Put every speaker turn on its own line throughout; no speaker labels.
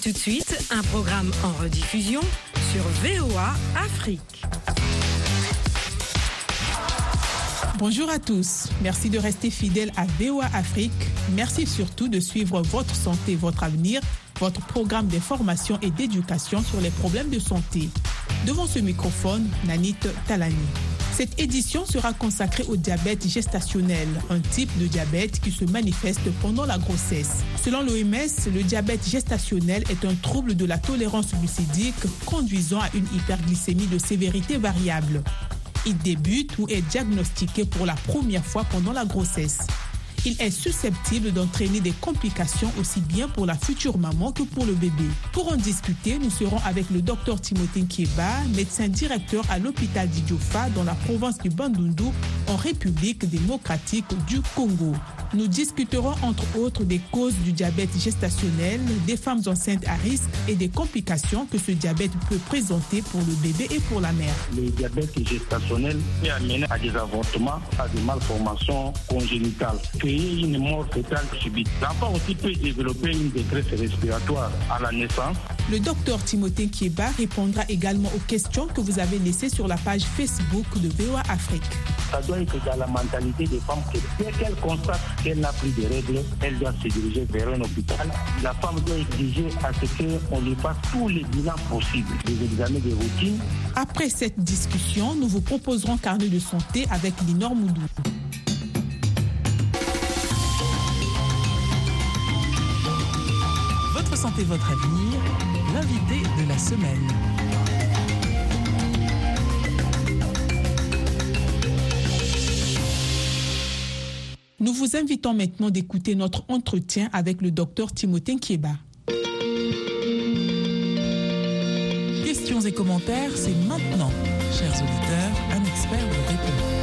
tout de suite un programme en rediffusion sur VOA Afrique.
Bonjour à tous. Merci de rester fidèles à VOA Afrique. Merci surtout de suivre votre santé, votre avenir, votre programme d'information et d'éducation sur les problèmes de santé. Devant ce microphone, Nanit Talani. Cette édition sera consacrée au diabète gestationnel, un type de diabète qui se manifeste pendant la grossesse. Selon l'OMS, le diabète gestationnel est un trouble de la tolérance glucidique conduisant à une hyperglycémie de sévérité variable. Il débute ou est diagnostiqué pour la première fois pendant la grossesse. Il est susceptible d'entraîner des complications aussi bien pour la future maman que pour le bébé. Pour en discuter, nous serons avec le docteur Timothée Kieba, médecin directeur à l'hôpital d'Idjofa dans la province du Bandundu en République démocratique du Congo. Nous discuterons entre autres des causes du diabète gestationnel, des femmes enceintes à risque et des complications que ce diabète peut présenter pour le bébé et pour la mère.
Le diabète gestationnel peut amener à des avortements, à des malformations congénitales, créer une mort fœtale subite. L'enfant aussi peut développer une détresse respiratoire à la naissance.
Le docteur Timothée Kieba répondra également aux questions que vous avez laissées sur la page Facebook de VOA Afrique.
Ça doit être dans la mentalité des femmes que dès qu'elles constatent qu'elle n'a plus de règles, elle doit se diriger vers un hôpital. La femme doit exiger à ce qu'on lui fasse tous les bilans possibles, des examens de routine.
Après cette discussion, nous vous proposerons carnet de santé avec Linor Moudou. Votre santé, votre avenir, l'invité de la semaine. Nous vous invitons maintenant d'écouter notre entretien avec le docteur Timothée Kieba. Questions et commentaires, c'est maintenant. Chers auditeurs, un expert vous répond.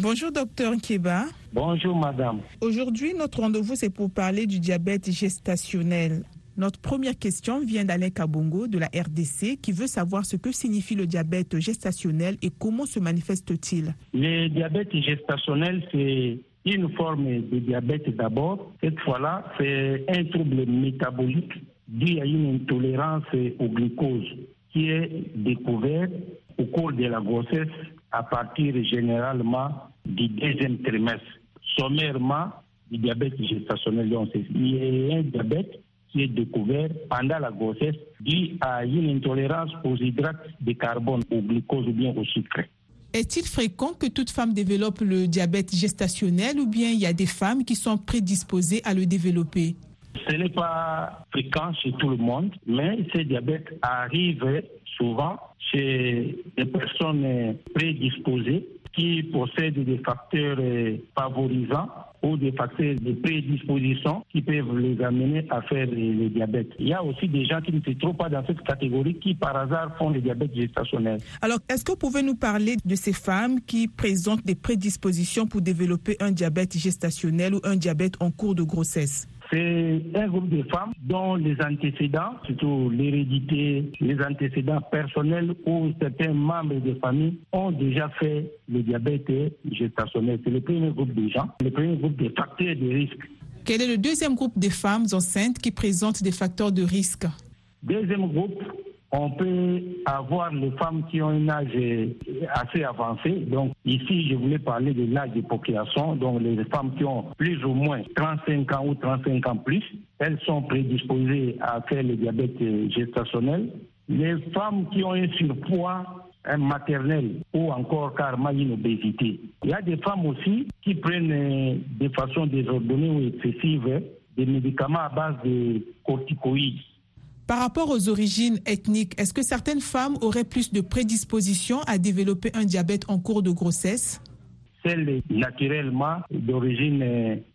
Bonjour docteur Kieba.
Bonjour madame.
Aujourd'hui, notre rendez-vous, c'est pour parler du diabète gestationnel. Notre première question vient d'Alain Kabongo de la RDC qui veut savoir ce que signifie le diabète gestationnel et comment se manifeste-t-il.
Le diabète gestationnel, c'est une forme de diabète d'abord. Cette fois-là, c'est un trouble métabolique dû à une intolérance au glucose qui est découvert au cours de la grossesse à partir généralement du deuxième trimestre. Sommairement, du diabète gestationnel, a un diabète qui est découvert pendant la grossesse dû à une intolérance aux hydrates de carbone, au glucose ou bien au sucre.
Est-il fréquent que toute femme développe le diabète gestationnel ou bien il y a des femmes qui sont prédisposées à le développer?
Ce n'est pas fréquent chez tout le monde, mais ce diabète arrive souvent chez des personnes prédisposées qui possèdent des facteurs favorisants ou des facteurs de prédisposition qui peuvent les amener à faire le, diabète. Il y a aussi des gens qui ne se trouvent pas dans cette catégorie qui par hasard font le diabète gestationnel.
Alors, est-ce que vous pouvez nous parler de ces femmes qui présentent des prédispositions pour développer un diabète gestationnel ou un diabète en cours de grossesse?
C'est un groupe de femmes dont les antécédents, surtout l'hérédité, les antécédents personnels ou certains membres de famille ont déjà fait le diabète gestationnel. C'est le premier groupe de gens, le premier groupe de facteurs de risque.
Quel est le deuxième groupe de femmes enceintes qui présentent des facteurs de risque?
Deuxième groupe, on peut avoir les femmes qui ont un âge assez avancé. Donc ici, je voulais parler de l'âge de population. Donc les femmes qui ont plus ou moins 35 ans ou 35 ans plus, elles sont prédisposées à faire le diabète gestationnel. Les femmes qui ont un surpoids maternel ou encore carrément une obésité. Il y a des femmes aussi qui prennent de façon désordonnée ou excessive des médicaments à base de corticoïdes.
Par rapport aux origines ethniques, est-ce que certaines femmes auraient plus de prédisposition à développer un diabète en cours de grossesse?
Celles naturellement d'origine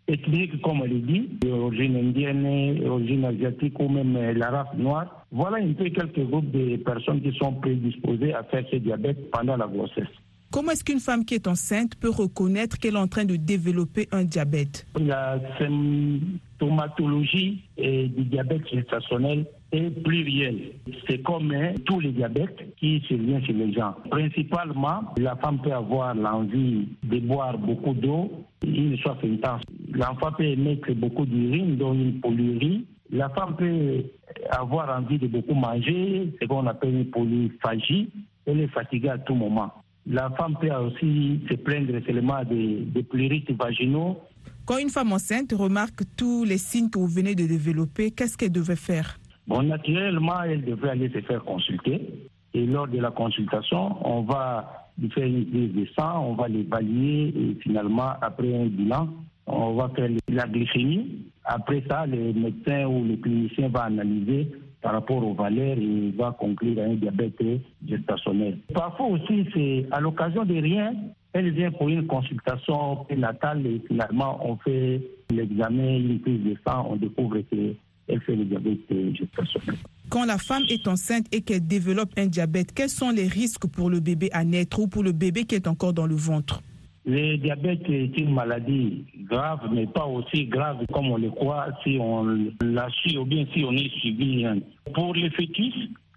ethnique, comme on le dit, d'origine indienne, d'origine asiatique ou même la race noire. Voilà un peu quelques groupes de personnes qui sont prédisposées à faire ce diabète pendant la grossesse.
Comment est-ce qu'une femme qui est enceinte peut reconnaître qu'elle est en train de développer un diabète?
La symptomatologie du diabète gestationnel est pluriel. C'est comme hein, tous les diabètes qui se viennent chez les gens. Principalement, la femme peut avoir l'envie de boire beaucoup d'eau, une soif intense. L'enfant peut émettre beaucoup d'urine, donc une polyurie. La femme peut avoir envie de beaucoup manger, ce qu'on appelle une polyphagie. Elle est fatiguée à tout moment. La femme peut aussi se plaindre seulement des, des pleurites vaginaux.
Quand une femme enceinte remarque tous les signes que vous venez de développer, qu'est-ce qu'elle devait faire?
Bon, naturellement, elle devrait aller se faire consulter. Et lors de la consultation, on va lui faire une prise de sang, on va l'évaluer et finalement, après un bilan, on va faire la glycémie. Après ça, le médecin ou le clinicien va analyser par rapport aux valeurs et va conclure à un diabète gestationnel. Parfois aussi, c'est à l'occasion de rien, elle vient pour une consultation prénatale et finalement on fait l'examen, une prise de sang, on découvre fait le diabète gestationnel.
Quand la femme est enceinte et qu'elle développe un diabète, quels sont les risques pour le bébé à naître ou pour le bébé qui est encore dans le ventre?
Le diabète est une maladie grave, mais pas aussi grave comme on le croit si on la suit ou bien si on est suivi. Pour les fœtus,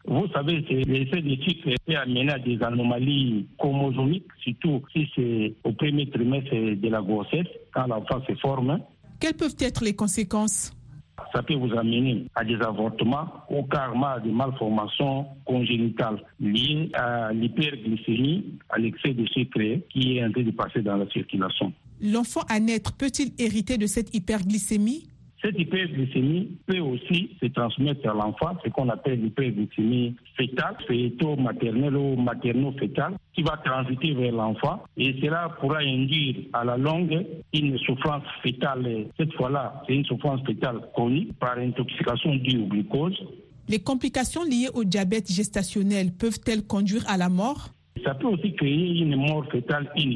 vous savez, l'essai de cycle peut amener à des anomalies chromosomiques, surtout si c'est au premier trimestre de la grossesse, quand l'enfant se forme.
Quelles peuvent être les conséquences?
Ça peut vous amener à des avortements ou carrément à des malformations congénitales liées à l'hyperglycémie, à l'excès de sucre qui est en train de passer dans la circulation.
L'enfant à naître peut-il hériter de cette hyperglycémie?
Cette hyperglycémie peut aussi se transmettre à l'enfant, ce qu'on appelle l'hyperglycémie fétale, féto-maternelle ou materno-fétale, qui va transiter vers l'enfant et cela pourra induire à la longue une souffrance fétale. Cette fois-là, c'est une souffrance fétale chronique par intoxication due au glucose.
Les complications liées au diabète gestationnel peuvent-elles conduire à la mort?
Ça peut aussi créer une mort fétale in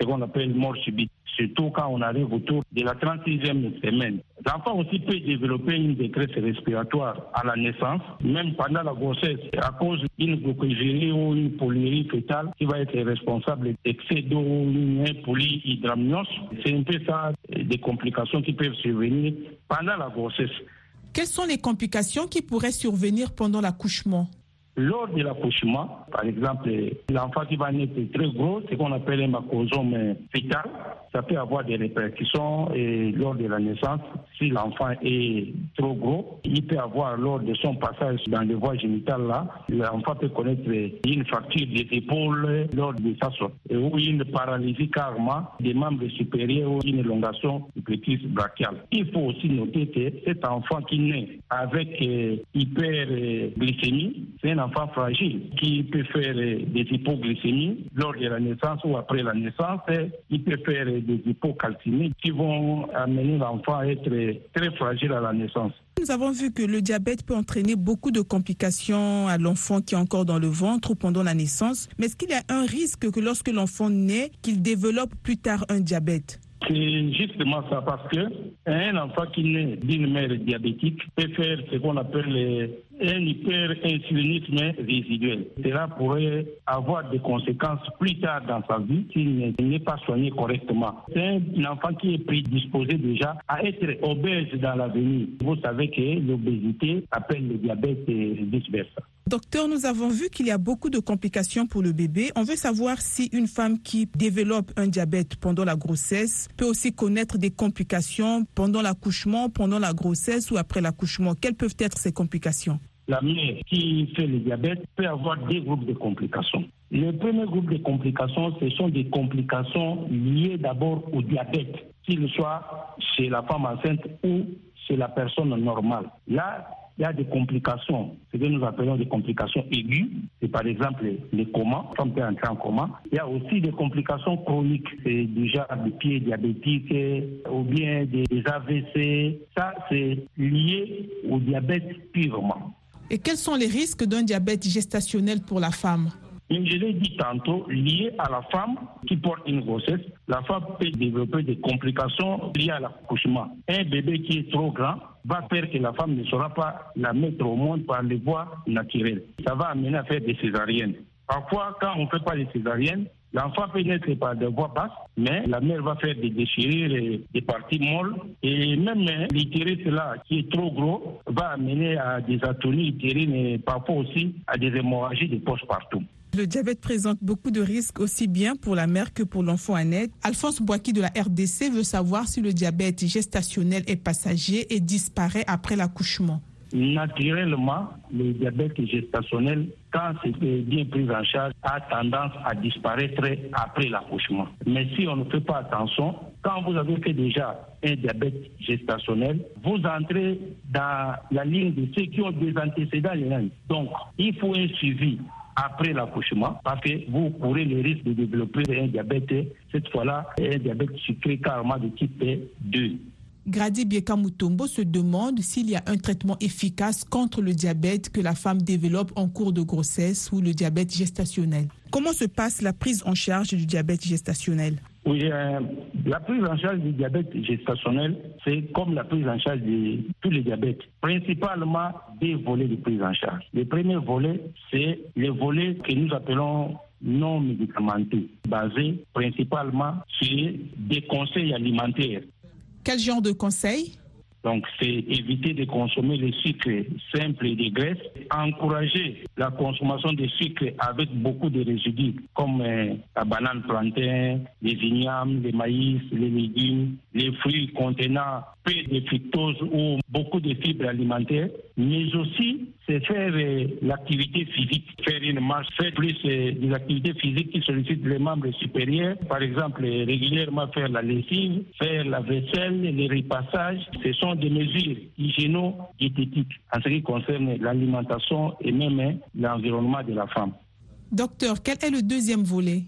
ce qu'on appelle mort subite surtout quand on arrive autour de la 36e semaine. L'enfant aussi peut développer une détresse respiratoire à la naissance, même pendant la grossesse, à cause d'une glucogénie ou une polyurie fétale qui va être responsable d'excès d'eau ou une polyhydramnios. C'est un peu ça, des complications qui peuvent survenir pendant la grossesse.
Quelles sont les complications qui pourraient survenir pendant l'accouchement?
Lors de l'accouchement, par exemple, l'enfant qui va naître très gros, ce qu'on appelle un macrosome fétal, ça peut avoir des répercussions et lors de la naissance, si l'enfant est trop gros, il peut avoir lors de son passage dans les voies génitales là, l'enfant peut connaître une fracture des épaules lors de sa sortie ou une paralysie carrément des membres supérieurs ou une élongation du plexus brachial. Il faut aussi noter que cet enfant qui naît avec euh, hyperglycémie, c'est un enfant fragile qui peut faire des hypoglycémies lors de la naissance ou après la naissance. Il peut faire des hypocalcémies qui vont amener l'enfant à être très fragile à la naissance.
Nous avons vu que le diabète peut entraîner beaucoup de complications à l'enfant qui est encore dans le ventre ou pendant la naissance. Mais est-ce qu'il y a un risque que lorsque l'enfant naît, qu'il développe plus tard un diabète?
C'est justement ça, parce que un enfant qui naît d'une mère diabétique peut faire ce qu'on appelle un hyperinsulinisme résiduel. Cela pourrait avoir des conséquences plus tard dans sa vie s'il n'est pas soigné correctement. C'est un enfant qui est prédisposé déjà à être obèse dans l'avenir. Vous savez que l'obésité appelle le diabète et vice-versa.
Docteur, nous avons vu qu'il y a beaucoup de complications pour le bébé. On veut savoir si une femme qui développe un diabète pendant la grossesse peut aussi connaître des complications pendant l'accouchement, pendant la grossesse ou après l'accouchement. Quelles peuvent être ces complications?
La mère qui fait le diabète peut avoir deux groupes de complications. Le premier groupe de complications, ce sont des complications liées d'abord au diabète, qu'il soit chez la femme enceinte ou chez la personne normale. Là, il y a des complications, ce que nous appelons des complications aiguës. C'est par exemple les comas, la femme peut entrer en coma. Il y a aussi des complications chroniques, c'est déjà des pieds diabétiques ou bien des AVC. Ça, c'est lié au diabète purement.
Et quels sont les risques d'un diabète gestationnel pour la femme?
Je l'ai dit tantôt, lié à la femme qui porte une grossesse, la femme peut développer des complications liées à l'accouchement. Un bébé qui est trop grand va faire que la femme ne saura pas la mettre au monde par les voies naturelles. Ça va amener à faire des césariennes. Parfois, quand on ne fait pas les césariennes, L'enfant peut naître par des voies basses, mais la mère va faire des déchirures et des parties molles. Et même l'utérus là, qui est trop gros, va amener à des atonies utérines et parfois aussi à des hémorragies de poches partout.
Le diabète présente beaucoup de risques aussi bien pour la mère que pour l'enfant à naître. Alphonse Boaki de la RDC veut savoir si le diabète gestationnel est passager et disparaît après l'accouchement.
Naturellement, le diabète gestationnel, quand c'est bien pris en charge, a tendance à disparaître après l'accouchement. Mais si on ne fait pas attention, quand vous avez fait déjà un diabète gestationnel, vous entrez dans la ligne de ceux qui ont des antécédents. Donc, il faut un suivi après l'accouchement parce que vous courez le risque de développer un diabète, cette fois-là, un diabète sucré carrément de type 2.
Grady Biekamutombo se demande s'il y a un traitement efficace contre le diabète que la femme développe en cours de grossesse ou le diabète gestationnel. Comment se passe la prise en charge du diabète gestationnel?
Oui, euh, la prise en charge du diabète gestationnel, c'est comme la prise en charge de tous les diabètes. Principalement des volets de prise en charge. Le premier volet, c'est le volet que nous appelons non médicamenteux, basé principalement sur des conseils alimentaires.
Quel genre de conseils?
Donc, c'est éviter de consommer les sucres simples et des graisses, encourager la consommation de sucres avec beaucoup de résidus, comme euh, la banane plantain, les vignobles, les maïs, les légumes, les fruits contenant peu de fructose ou beaucoup de fibres alimentaires, mais aussi c'est faire euh, l'activité physique, faire une marche, faire plus euh, des activités physiques qui sollicitent les membres supérieurs, par exemple régulièrement faire la lessive, faire la vaisselle, les repassages. Ce sont des mesures hygiéno-diététiques en ce qui concerne l'alimentation et même hein, l'environnement de la femme.
Docteur, quel est le deuxième volet?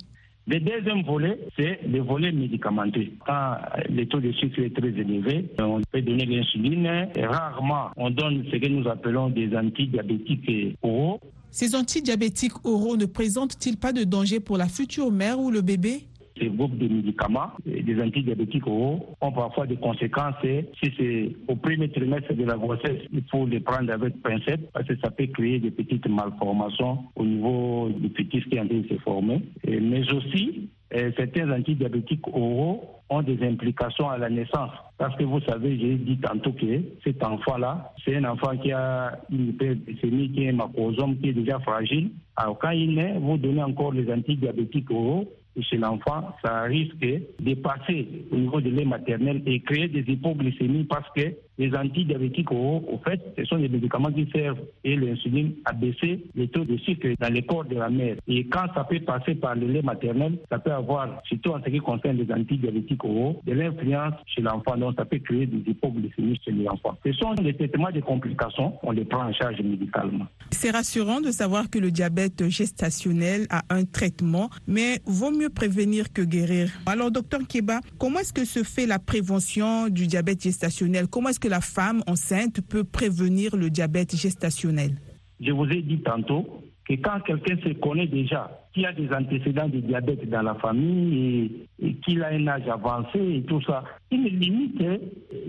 Le deuxième volet, c'est le volet médicamenteux. Quand le taux de sucre est très élevé, on peut donner l'insuline. Rarement, on donne ce que nous appelons des antidiabétiques oraux.
Ces antidiabétiques oraux ne présentent-ils pas de danger pour la future mère ou le bébé?
Ces groupes de médicaments, des antidiabétiques oraux, ont parfois des conséquences. Si c'est au premier trimestre de la grossesse, il faut les prendre avec pincette parce que ça peut créer des petites malformations au niveau du fœtus qui est en train de se former. Mais aussi, euh, certains antidiabétiques oraux ont des implications à la naissance. Parce que vous savez, j'ai dit tantôt que cet enfant-là, c'est un enfant qui a une hyperglycémie, qui est un macrosome, qui est déjà fragile. Alors quand il naît, vous donnez encore les antidiabétiques oraux, chez l'enfant, ça risque de passer au niveau de lait maternel et créer des hypoglycémies parce que les antidiabétiques au fait, ce sont des médicaments qui servent et l'insuline à baisser les taux de sucre dans le corps de la mère. Et quand ça peut passer par le lait maternel, ça peut avoir, surtout en ce qui concerne les antidiabétiques oraux, de l'influence chez l'enfant. Donc, ça peut créer des hypoglycémies chez l'enfant. Ce sont des traitements de complications. On les prend en charge médicalement.
C'est rassurant de savoir que le diabète gestationnel a un traitement, mais vaut mieux prévenir que guérir. Alors, docteur Keba, comment est-ce que se fait la prévention du diabète gestationnel? Comment que la femme enceinte peut prévenir le diabète gestationnel
Je vous ai dit tantôt que quand quelqu'un se connaît déjà, qu'il a des antécédents de diabète dans la famille et, qu'il a un âge avancé et tout ça, il limite hein,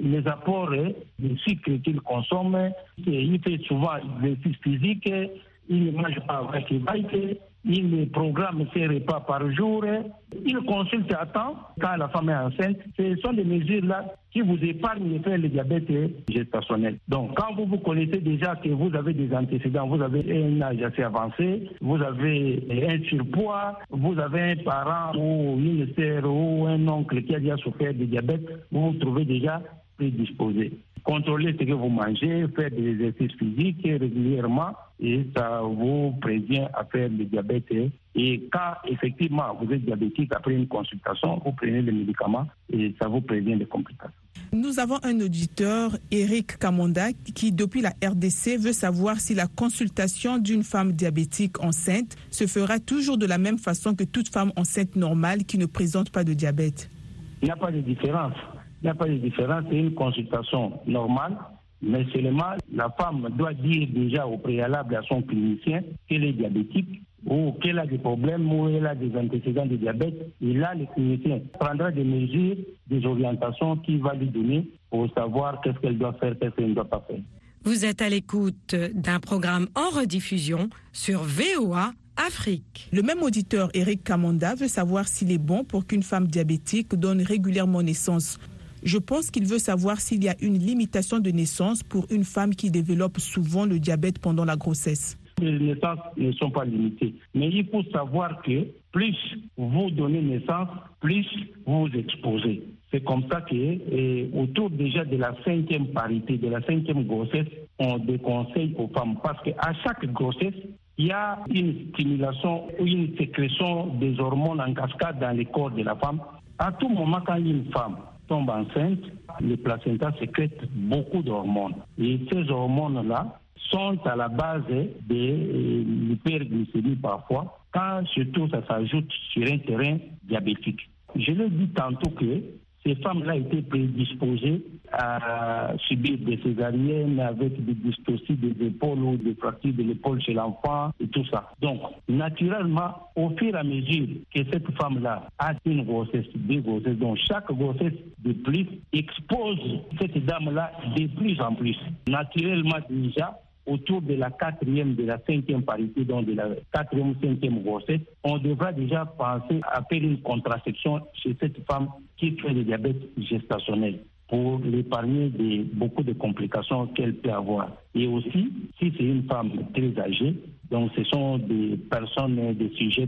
les apports hein, de sucre qu'il consomme. Il fait souvent des physique, il ne mange pas avec les il programme ses repas par jour, il consulte à temps quand la femme est enceinte. Ce sont des mesures-là qui vous épargnent de faire le diabète gestationnel. Donc, quand vous vous connaissez déjà que vous avez des antécédents, vous avez un âge assez avancé, vous avez un surpoids, vous avez un parent ou une sœur ou un oncle qui a déjà souffert de diabète, vous vous trouvez déjà prédisposé. Contrôlez ce que vous mangez, faire des exercices physiques régulièrement et ça vous prévient à faire le diabète. Et quand effectivement vous êtes diabétique, après une consultation, vous prenez les médicaments et ça vous prévient des complications.
Nous avons un auditeur, Eric Kamonda, qui depuis la RDC veut savoir si la consultation d'une femme diabétique enceinte se fera toujours de la même façon que toute femme enceinte normale qui ne présente pas de diabète.
Il n'y a pas de différence. Il n'y a pas de différence. C'est une consultation normale mais seulement la femme doit dire déjà au préalable à son clinicien qu'elle est diabétique ou qu'elle a des problèmes ou elle a des antécédents de diabète. Et là, le clinicien prendra des mesures, des orientations qu'il va lui donner pour savoir qu'est-ce qu'elle doit faire, qu'est-ce qu'elle ne doit pas faire.
Vous êtes à l'écoute d'un programme en rediffusion sur VOA Afrique.
Le même auditeur, Eric Kamanda, veut savoir s'il est bon pour qu'une femme diabétique donne régulièrement naissance. Je pense qu'il veut savoir s'il y a une limitation de naissance pour une femme qui développe souvent le diabète pendant la grossesse.
Les naissances ne sont pas limitées. Mais il faut savoir que plus vous donnez naissance, plus vous vous exposez. C'est comme ça que, autour déjà de la cinquième parité, de la cinquième grossesse, on déconseille aux femmes. Parce qu'à chaque grossesse, il y a une stimulation ou une sécrétion des hormones en cascade dans le corps de la femme. À tout moment, quand une femme tombe enceinte, le placenta sécrète beaucoup d'hormones. Et ces hormones-là sont à la base de l'hyperglycémie parfois, quand surtout ça s'ajoute sur un terrain diabétique. Je l'ai dit tantôt que ces femmes-là étaient prédisposées à subir des césariennes avec des dystocies des épaules ou des fractures de l'épaule chez l'enfant et tout ça. Donc, naturellement, au fur et à mesure que cette femme-là a une grossesse, deux grossesses, donc chaque grossesse de plus expose cette dame-là de plus en plus. Naturellement, déjà, autour de la quatrième, de la cinquième parité, donc de la quatrième, cinquième grossesse, on devra déjà penser à faire une contraception chez cette femme qui fait le diabète gestationnel pour l'épargner de beaucoup de complications qu'elle peut avoir. Et aussi, si c'est une femme très âgée, donc ce sont des personnes, des sujets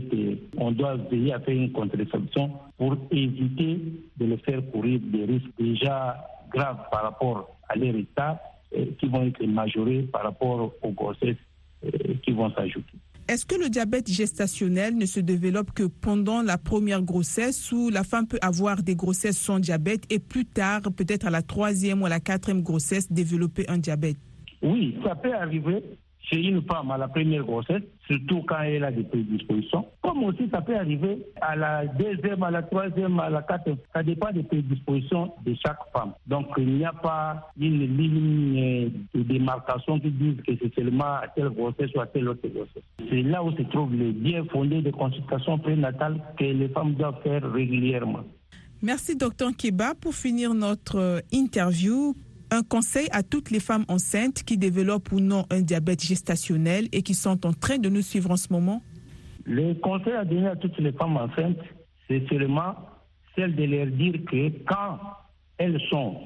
on doit veiller à faire une contraception pour éviter de les faire courir des risques déjà graves par rapport à leur état qui vont être majorés par rapport aux grossesses qui vont s'ajouter.
Est-ce que le diabète gestationnel ne se développe que pendant la première grossesse où la femme peut avoir des grossesses sans diabète et plus tard, peut-être à la troisième ou à la quatrième grossesse, développer un diabète?
Oui, ça peut arriver chez une femme à la première grossesse, surtout quand elle a des prédispositions. Comme aussi, ça peut arriver à la deuxième, à la troisième, à la quatrième. Ça dépend des prédispositions de chaque femme. Donc, il n'y a pas une ligne de démarcation qui dise que c'est seulement à telle grossesse ou à telle autre grossesse. C'est là où se trouve le bien fondé de consultation prénatale que les femmes doivent faire régulièrement.
Merci, docteur Keba. Pour finir notre interview, un conseil à toutes les femmes enceintes qui développent ou non un diabète gestationnel et qui sont en train de nous suivre en ce moment
Le conseil à donner à toutes les femmes enceintes, c'est seulement celle de leur dire que quand elles sont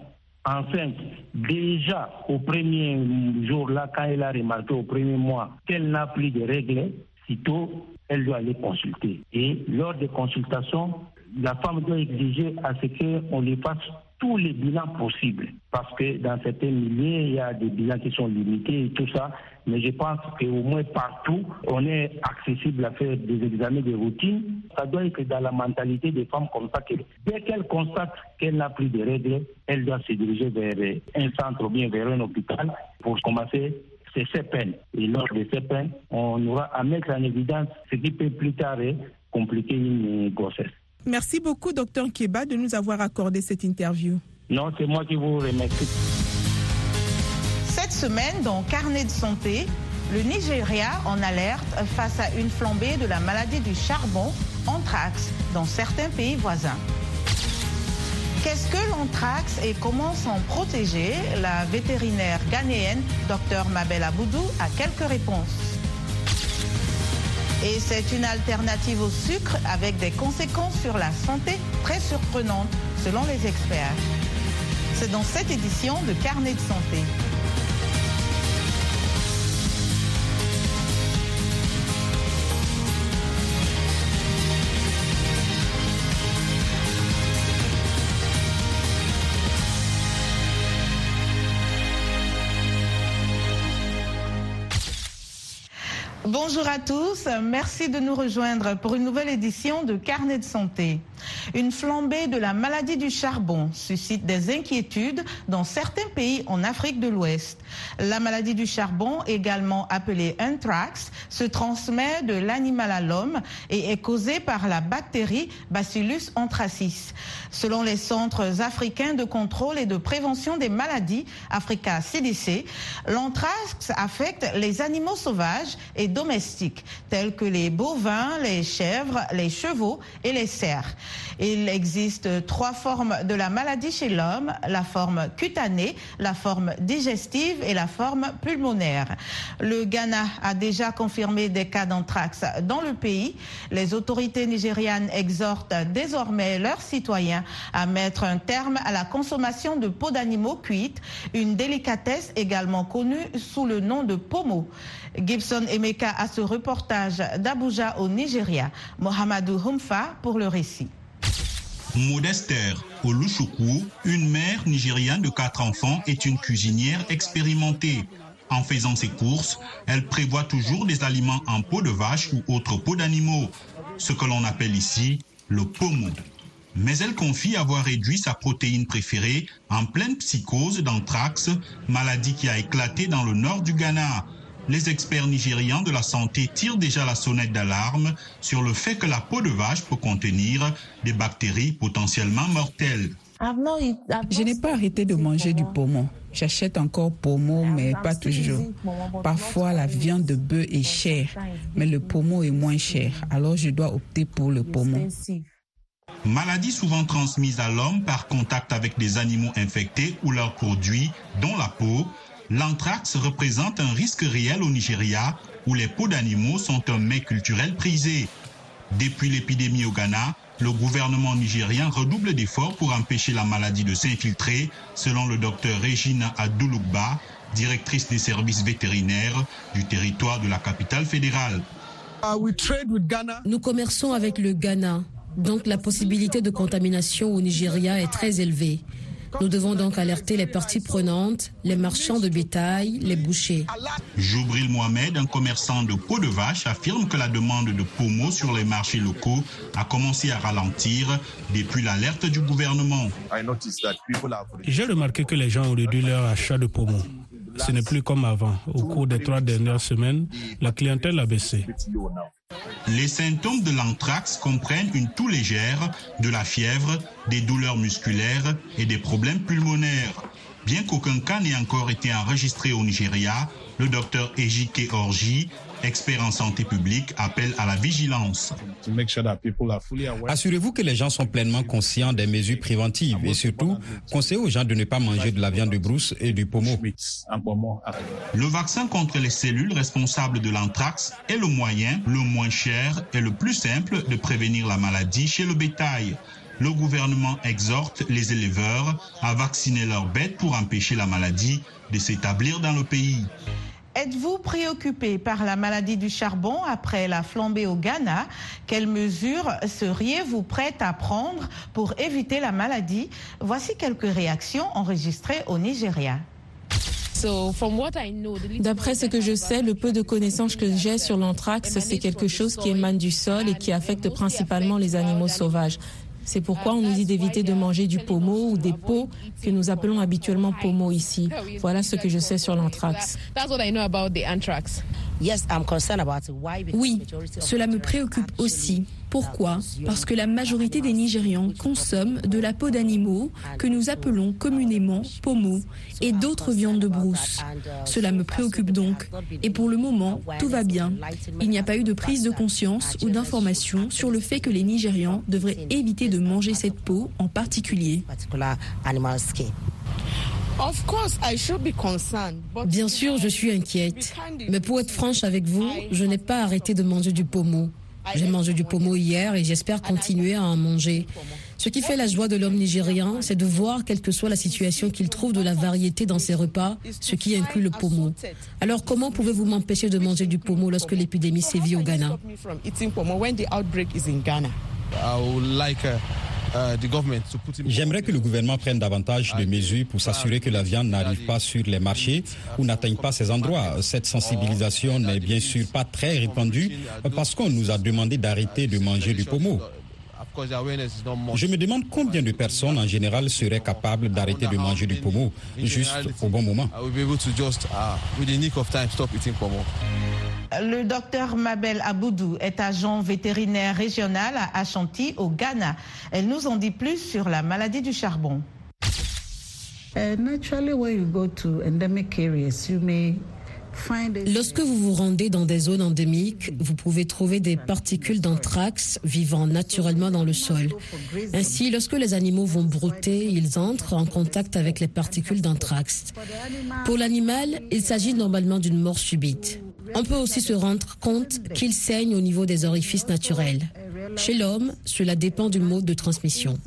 enceintes, déjà au premier jour, là, quand elle a remarqué au premier mois qu'elle n'a plus de règles, sitôt, elle doit aller consulter. Et lors des consultations, la femme doit exiger à ce qu'on lui fasse tous les bilans possibles. Parce que dans certains milieux, il y a des bilans qui sont limités et tout ça. Mais je pense qu'au moins partout, on est accessible à faire des examens de routine. Ça doit être dans la mentalité des femmes comme ça que dès qu'elle constate qu'elle n'a plus de règles, elle doit se diriger vers un centre ou bien vers un hôpital pour commencer ses CPN. Et lors de ces peines, on aura à mettre en évidence ce qui peut plus tard compliquer une grossesse.
Merci beaucoup, docteur Keba, de nous avoir accordé cette interview.
Non, c'est moi qui vous remercie.
Cette semaine, dans Carnet de santé, le Nigeria en alerte face à une flambée de la maladie du charbon, anthrax, dans certains pays voisins. Qu'est-ce que l'anthrax et comment s'en protéger? La vétérinaire ghanéenne, Dr Mabel Aboudou, a quelques réponses. Et c'est une alternative au sucre avec des conséquences sur la santé très surprenantes selon les experts. C'est dans cette édition de Carnet de santé. Bonjour à tous, merci de nous rejoindre pour une nouvelle édition de Carnet de santé. Une flambée de la maladie du charbon suscite des inquiétudes dans certains pays en Afrique de l'Ouest. La maladie du charbon, également appelée anthrax, se transmet de l'animal à l'homme et est causée par la bactérie Bacillus anthracis. Selon les centres africains de contrôle et de prévention des maladies, Africa CDC, l'anthrax affecte les animaux sauvages et d'autres domestiques tels que les bovins, les chèvres, les chevaux et les cerfs. Il existe trois formes de la maladie chez l'homme, la forme cutanée, la forme digestive et la forme pulmonaire. Le Ghana a déjà confirmé des cas d'anthrax dans le pays. Les autorités nigérianes exhortent désormais leurs citoyens à mettre un terme à la consommation de peau d'animaux cuites, une délicatesse également connue sous le nom de pomo. Gibson Emeka a ce reportage d'Abuja au Nigeria. Mohamedou Humfa pour le récit.
Modester Oluchukwu, une mère nigériane de quatre enfants, est une cuisinière expérimentée. En faisant ses courses, elle prévoit toujours des aliments en peau de vache ou autres peaux d'animaux, ce que l'on appelle ici le pomo. Mais elle confie avoir réduit sa protéine préférée en pleine psychose d'anthrax, maladie qui a éclaté dans le nord du Ghana. Les experts nigérians de la santé tirent déjà la sonnette d'alarme sur le fait que la peau de vache peut contenir des bactéries potentiellement mortelles.
Je n'ai pas arrêté de manger du poumon. J'achète encore poumon, mais pas toujours. Parfois, la viande de bœuf est chère, mais le poumon est moins cher. Alors, je dois opter pour le poumon.
Maladie souvent transmise à l'homme par contact avec des animaux infectés ou leurs produits, dont la peau, l'anthrax représente un risque réel au Nigeria où les peaux d'animaux sont un mets culturel prisé. Depuis l'épidémie au Ghana, le gouvernement nigérien redouble d'efforts pour empêcher la maladie de s'infiltrer, selon le docteur Regina Adouloukba, directrice des services vétérinaires du territoire de la capitale fédérale.
Nous commerçons avec le Ghana, donc la possibilité de contamination au Nigeria est très élevée. Nous devons donc alerter les parties prenantes, les marchands de bétail, les bouchers.
Joubril Mohamed, un commerçant de peau de vache, affirme que la demande de pommeau sur les marchés locaux a commencé à ralentir depuis l'alerte du gouvernement.
J'ai remarqué que les gens ont réduit leur achat de pommeau. Ce n'est plus comme avant. Au cours des trois dernières semaines, la clientèle a baissé.
Les symptômes de l'anthrax comprennent une toux légère, de la fièvre, des douleurs musculaires et des problèmes pulmonaires. Bien qu'aucun cas n'ait encore été enregistré au Nigeria, le docteur Ejike Orji, expert en santé publique, appelle à la vigilance.
Assurez-vous que les gens sont pleinement conscients des mesures préventives et surtout, conseillez aux gens de ne pas manger de la viande de brousse et du pommeau.
Le vaccin contre les cellules responsables de l'anthrax est le moyen, le moins cher et le plus simple de prévenir la maladie chez le bétail. Le gouvernement exhorte les éleveurs à vacciner leurs bêtes pour empêcher la maladie de s'établir dans le pays.
Êtes-vous préoccupé par la maladie du charbon après la flambée au Ghana? Quelles mesures seriez-vous prête à prendre pour éviter la maladie? Voici quelques réactions enregistrées au Nigeria.
D'après ce que je sais, le peu de connaissances que j'ai sur l'anthrax, c'est quelque chose qui émane du sol et qui affecte principalement les animaux sauvages. C'est pourquoi on nous dit d'éviter de manger du pommeau ou des pots que nous appelons habituellement pommeau ici. Voilà ce que je sais sur l'anthrax.
Oui, cela me préoccupe aussi. Pourquoi? Parce que la majorité des Nigérians consomment de la peau d'animaux que nous appelons communément pommeau et d'autres viandes de brousse. Cela me préoccupe donc. Et pour le moment, tout va bien. Il n'y a pas eu de prise de conscience ou d'information sur le fait que les Nigérians devraient éviter de manger cette peau en particulier.
Bien sûr, je suis inquiète. Mais pour être franche avec vous, je n'ai pas arrêté de manger du pommeau. J'ai mangé du pommeau hier et j'espère continuer à en manger. Ce qui fait la joie de l'homme nigérien, c'est de voir, quelle que soit la situation, qu'il trouve de la variété dans ses repas, ce qui inclut le pommeau. Alors comment pouvez-vous m'empêcher de manger du pommeau lorsque l'épidémie sévit au Ghana?
J'aimerais que le gouvernement prenne davantage de mesures pour s'assurer que la viande n'arrive pas sur les marchés ou n'atteigne pas ces endroits. Cette sensibilisation n'est bien sûr pas très répandue parce qu'on nous a demandé d'arrêter de manger du pommeau. Je me demande combien de personnes en général seraient capables d'arrêter de manger du pommeau juste au bon moment.
Le docteur Mabel Aboudou est agent vétérinaire régional à Ashanti au Ghana. Elle nous en dit plus sur la maladie du charbon.
Uh, naturally, when you go to endemic areas, you may
Lorsque vous vous rendez dans des zones endémiques, vous pouvez trouver des particules d'anthrax vivant naturellement dans le sol. Ainsi, lorsque les animaux vont brouter, ils entrent en contact avec les particules d'anthrax. Pour l'animal, il s'agit normalement d'une mort subite. On peut aussi se rendre compte qu'il saigne au niveau des orifices naturels. Chez l'homme, cela dépend du mode de transmission.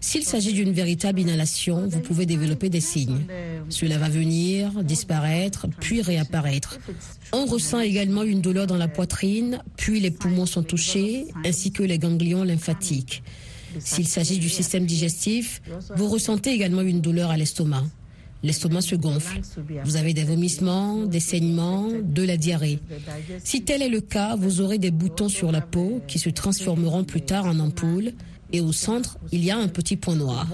S'il s'agit d'une véritable inhalation, vous pouvez développer des signes. Cela va venir, disparaître, puis réapparaître. On ressent également une douleur dans la poitrine, puis les poumons sont touchés, ainsi que les ganglions lymphatiques. S'il s'agit du système digestif, vous ressentez également une douleur à l'estomac. L'estomac se gonfle. Vous avez des vomissements, des saignements, de la diarrhée. Si tel est le cas, vous aurez des boutons sur la peau qui se transformeront plus tard en ampoules et au centre, il y a un petit point noir.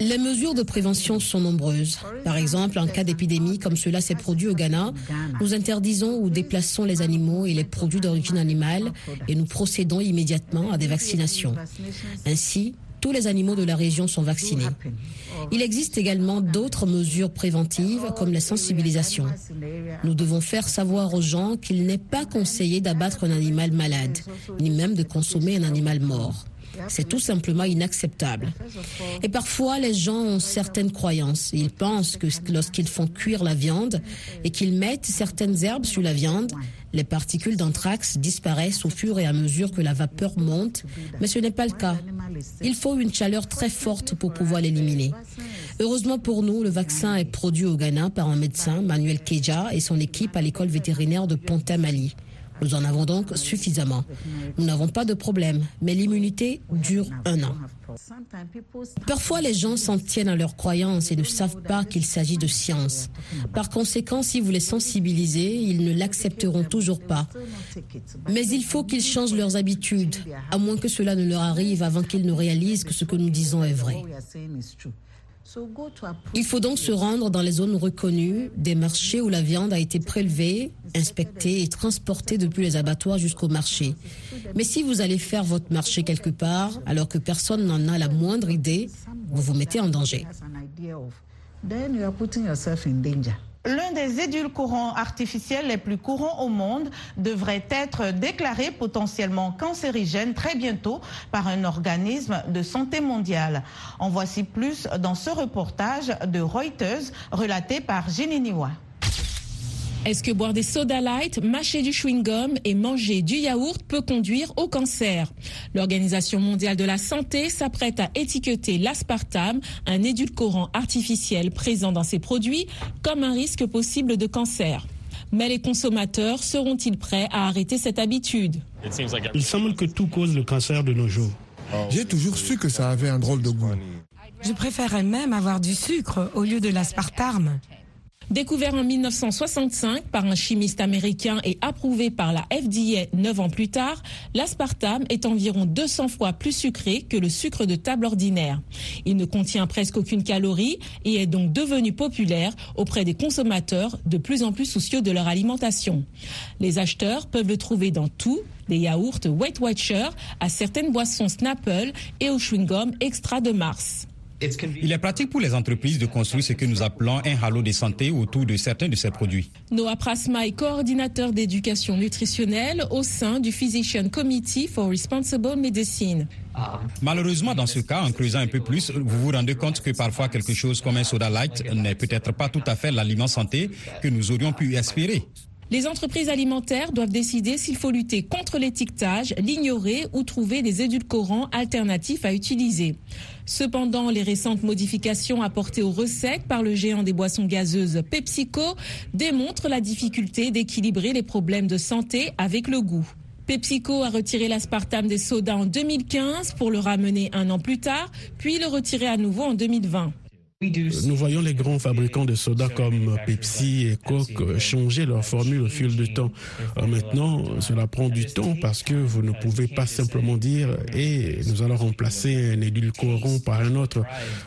Les mesures de prévention sont nombreuses. Par exemple, en cas d'épidémie comme cela s'est produit au Ghana, nous interdisons ou déplaçons les animaux et les produits d'origine animale et nous procédons immédiatement à des vaccinations. Ainsi, tous les animaux de la région sont vaccinés. Il existe également d'autres mesures préventives comme la sensibilisation. Nous devons faire savoir aux gens qu'il n'est pas conseillé d'abattre un animal malade, ni même de consommer un animal mort. C'est tout simplement inacceptable. Et parfois, les gens ont certaines croyances. Ils pensent que lorsqu'ils font cuire la viande et qu'ils mettent certaines herbes sur la viande, les particules d'anthrax disparaissent au fur et à mesure que la vapeur monte, mais ce n'est pas le cas. Il faut une chaleur très forte pour pouvoir l'éliminer. Heureusement pour nous, le vaccin est produit au Ghana par un médecin, Manuel Keja, et son équipe à l'école vétérinaire de Ponta-Mali. Nous en avons donc suffisamment. Nous n'avons pas de problème, mais l'immunité dure un an. Parfois, les gens s'en tiennent à leurs croyances et ne savent pas qu'il s'agit de science. Par conséquent, si vous les sensibilisez, ils ne l'accepteront toujours pas. Mais il faut qu'ils changent leurs habitudes, à moins que cela ne leur arrive avant qu'ils ne réalisent que ce que nous disons est vrai. Il faut donc se rendre dans les zones reconnues, des marchés où la viande a été prélevée, inspectée et transportée depuis les abattoirs jusqu'au marché. Mais si vous allez faire votre marché quelque part alors que personne n'en a la moindre idée, vous vous mettez en danger.
L'un des édulcorants artificiels les plus courants au monde devrait être déclaré potentiellement cancérigène très bientôt par un organisme de santé mondiale. En voici plus dans ce reportage de Reuters relaté par Niwa.
Est-ce que boire des soda light, mâcher du chewing-gum et manger du yaourt peut conduire au cancer? L'Organisation mondiale de la santé s'apprête à étiqueter l'aspartame, un édulcorant artificiel présent dans ces produits, comme un risque possible de cancer. Mais les consommateurs seront-ils prêts à arrêter cette habitude?
Il semble que tout cause le cancer de nos jours.
J'ai toujours su que ça avait un drôle de goût.
Je préférerais même avoir du sucre au lieu de l'aspartame.
Découvert en 1965 par un chimiste américain et approuvé par la FDA neuf ans plus tard, l'aspartame est environ 200 fois plus sucré que le sucre de table ordinaire. Il ne contient presque aucune calorie et est donc devenu populaire auprès des consommateurs de plus en plus soucieux de leur alimentation. Les acheteurs peuvent le trouver dans tout, des yaourts Weight Watcher à certaines boissons Snapple et au chewing-gum extra de Mars.
Il est pratique pour les entreprises de construire ce que nous appelons un halo de santé autour de certains de ces produits.
Noah Prasma est coordinateur d'éducation nutritionnelle au sein du Physician Committee for Responsible Medicine.
Malheureusement, dans ce cas, en creusant un peu plus, vous vous rendez compte que parfois quelque chose comme un soda light n'est peut-être pas tout à fait l'aliment santé que nous aurions pu espérer.
Les entreprises alimentaires doivent décider s'il faut lutter contre l'étiquetage, l'ignorer ou trouver des édulcorants alternatifs à utiliser. Cependant, les récentes modifications apportées aux recettes par le géant des boissons gazeuses PepsiCo démontrent la difficulté d'équilibrer les problèmes de santé avec le goût. PepsiCo a retiré l'aspartame des sodas en 2015 pour le ramener un an plus tard, puis le retirer à nouveau en 2020.
Nous voyons les grands fabricants de soda comme Pepsi et Coke changer leur formule au fil du temps. Euh, maintenant, cela prend du temps parce que vous ne pouvez pas simplement dire et nous allons remplacer un édulcorant par un autre.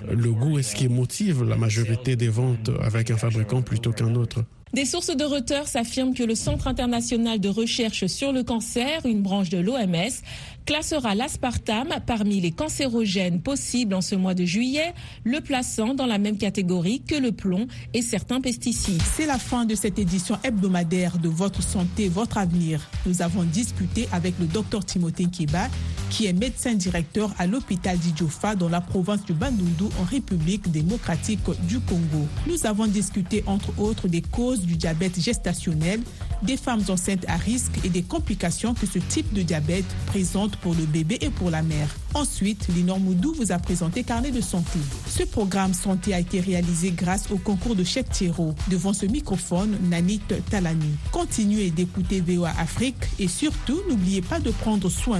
Le goût est ce qui motive la majorité des ventes avec un fabricant plutôt qu'un autre.
Des sources de Reuters affirment que le Centre international de recherche sur le cancer, une branche de l'OMS, classera l'aspartame parmi les cancérogènes possibles en ce mois de juillet, le plaçant dans la même catégorie que le plomb et certains pesticides.
C'est la fin de cette édition hebdomadaire de Votre santé, votre avenir. Nous avons discuté avec le docteur Timothée Kiba, qui est médecin directeur à l'hôpital d'Idjofa dans la province du Bandundu en République démocratique du Congo. Nous avons discuté entre autres des causes du diabète gestationnel, des femmes enceintes à risque et des complications que ce type de diabète présente pour le bébé et pour la mère. Ensuite, Linor Moudou vous a présenté Carnet de santé. Ce programme santé a été réalisé grâce au concours de Chef Thierry. Devant ce microphone, Nanit Talani. Continuez d'écouter VOA Afrique et surtout, n'oubliez pas de prendre soin de